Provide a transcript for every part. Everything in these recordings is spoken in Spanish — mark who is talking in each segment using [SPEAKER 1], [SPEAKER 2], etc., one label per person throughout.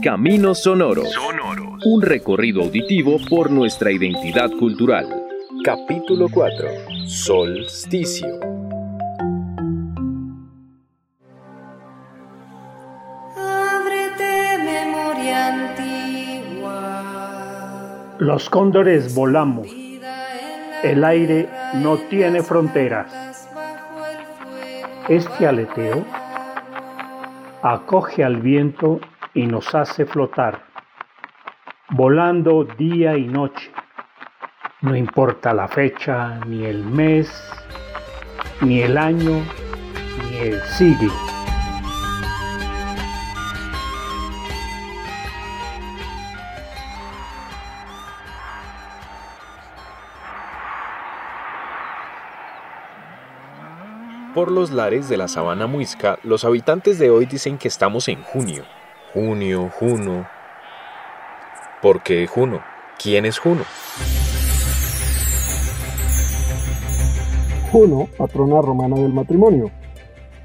[SPEAKER 1] Caminos Sonoros. Un recorrido auditivo por nuestra identidad cultural. Capítulo 4. Solsticio.
[SPEAKER 2] Los cóndores volamos. El aire no tiene fronteras. Este aleteo acoge al viento y nos hace flotar, volando día y noche. No importa la fecha, ni el mes, ni el año, ni el siglo.
[SPEAKER 1] Por los lares de la sabana muisca, los habitantes de hoy dicen que estamos en junio. Junio, Juno. ¿Por qué Juno? ¿Quién es Juno?
[SPEAKER 3] Juno, patrona romana del matrimonio.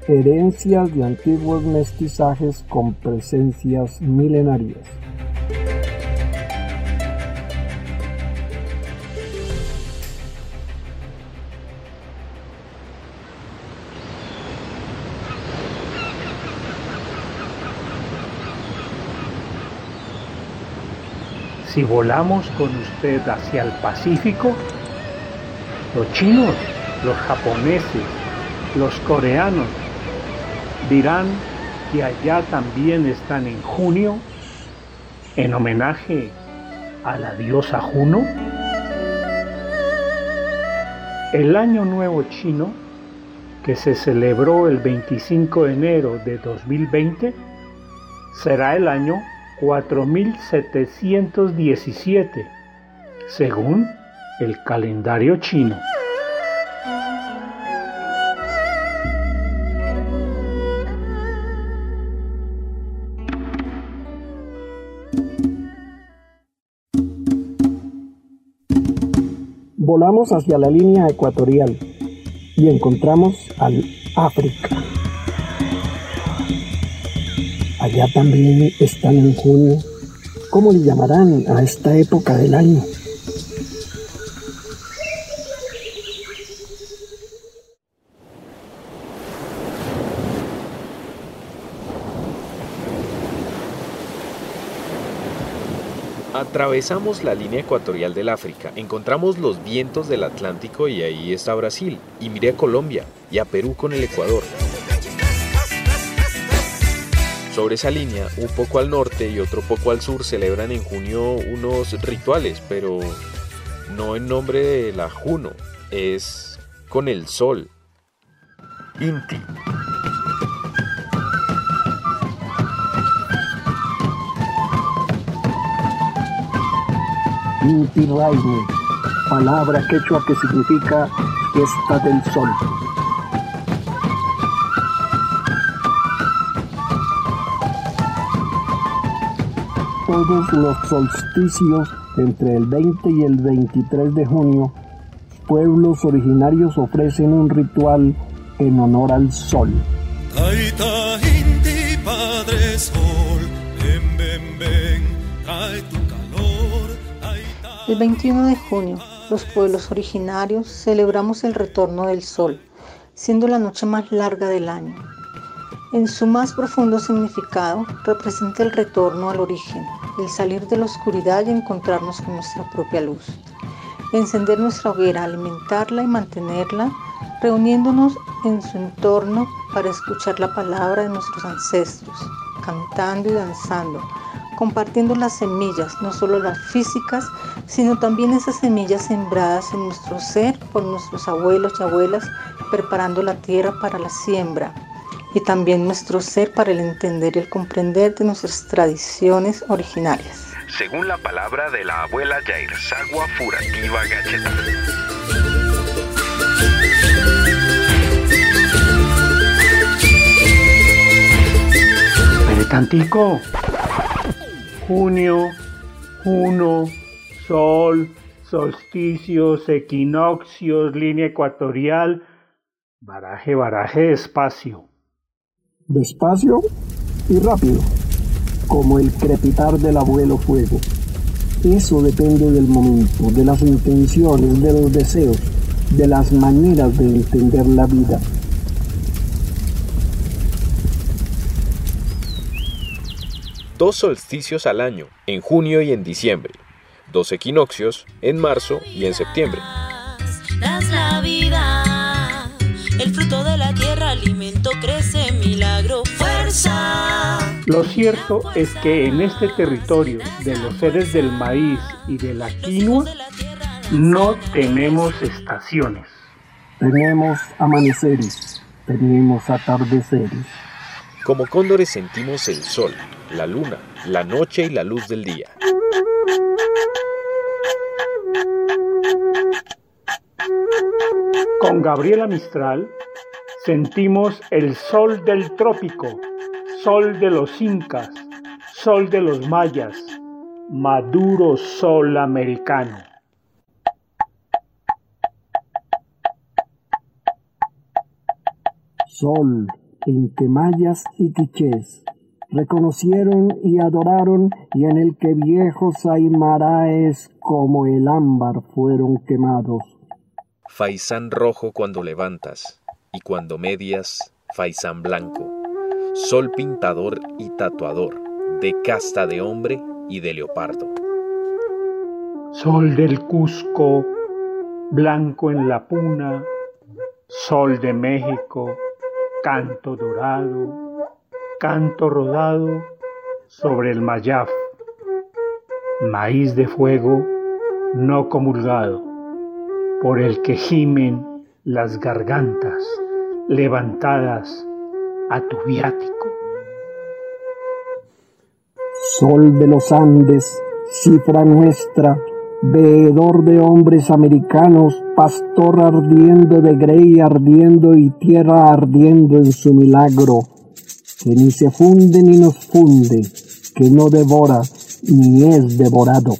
[SPEAKER 3] Herencias de antiguos mestizajes con presencias milenarias.
[SPEAKER 2] Si volamos con usted hacia el Pacífico, los chinos, los japoneses, los coreanos dirán que allá también están en junio en homenaje a la diosa Juno. El Año Nuevo Chino, que se celebró el 25 de enero de 2020, será el año 4717, según el calendario chino.
[SPEAKER 3] Volamos hacia la línea ecuatorial y encontramos al África. Allá también están en junio. ¿Cómo le llamarán a esta época del año?
[SPEAKER 1] Atravesamos la línea ecuatorial del África, encontramos los vientos del Atlántico y ahí está Brasil, y miré a Colombia y a Perú con el Ecuador. Sobre esa línea, un poco al norte y otro poco al sur, celebran en junio unos rituales, pero no en nombre de la Juno, es con el sol. Inti.
[SPEAKER 3] Inti Raimi, palabra quechua que significa fiesta del sol. Todos los solsticios entre el 20 y el 23 de junio, pueblos originarios ofrecen un ritual en honor al sol.
[SPEAKER 4] El 21 de junio, los pueblos originarios celebramos el retorno del sol, siendo la noche más larga del año. En su más profundo significado, representa el retorno al origen, el salir de la oscuridad y encontrarnos con nuestra propia luz. Encender nuestra hoguera, alimentarla y mantenerla, reuniéndonos en su entorno para escuchar la palabra de nuestros ancestros, cantando y danzando, compartiendo las semillas, no solo las físicas, sino también esas semillas sembradas en nuestro ser por nuestros abuelos y abuelas, preparando la tierra para la siembra, y también nuestro ser para el entender y el comprender de nuestras tradiciones originarias.
[SPEAKER 1] Según la palabra de la abuela Sagua Furativa Gacheta.
[SPEAKER 2] tantico. Junio, Juno, Sol, solsticios, equinoccios, línea ecuatorial, baraje, baraje, espacio
[SPEAKER 3] despacio y rápido. como el crepitar del abuelo fuego. Eso depende del momento, de las intenciones, de los deseos, de las maneras de entender la vida.
[SPEAKER 1] Dos solsticios al año, en junio y en diciembre. Dos equinoccios, en marzo y en septiembre.
[SPEAKER 5] la vida, el fruto de la tierra, alimento, crece, milagro, fuerza.
[SPEAKER 2] Lo cierto es que en este territorio de los seres del maíz y de la quinoa no tenemos estaciones.
[SPEAKER 3] Tenemos amaneceres, tenemos atardeceres.
[SPEAKER 1] Como cóndores sentimos el sol, la luna, la noche y la luz del día.
[SPEAKER 2] Con Gabriela Mistral sentimos el sol del trópico, sol de los incas, sol de los mayas, maduro sol americano.
[SPEAKER 3] Sol en que mayas y quichés reconocieron y adoraron y en el que viejos aymaraes como el ámbar fueron quemados.
[SPEAKER 1] Faisán rojo cuando levantas y cuando medias, faisán blanco, sol pintador y tatuador, de casta de hombre y de leopardo.
[SPEAKER 2] Sol del Cusco, blanco en la puna, sol de México, canto dorado, canto rodado sobre el mayaf, maíz de fuego no comulgado, por el que gimen las gargantas levantadas a tu viático.
[SPEAKER 3] Sol de los Andes, cifra nuestra, veedor de hombres americanos, pastor ardiendo de grey ardiendo y tierra ardiendo en su milagro que ni se funde ni nos funde, que no devora ni es devorado.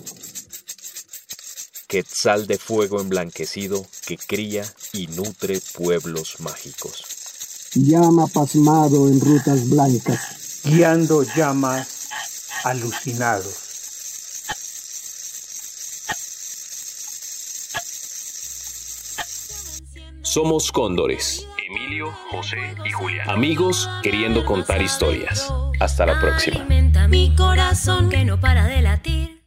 [SPEAKER 1] Quetzal de fuego emblanquecido que cría y nutre pueblos mágicos.
[SPEAKER 3] Llama pasmado en rutas blancas,
[SPEAKER 2] guiando llamas alucinados.
[SPEAKER 1] Somos cóndores. Emilio, José y Julián. Amigos queriendo contar historias. Hasta la próxima.
[SPEAKER 5] Mi corazón que no para de latir.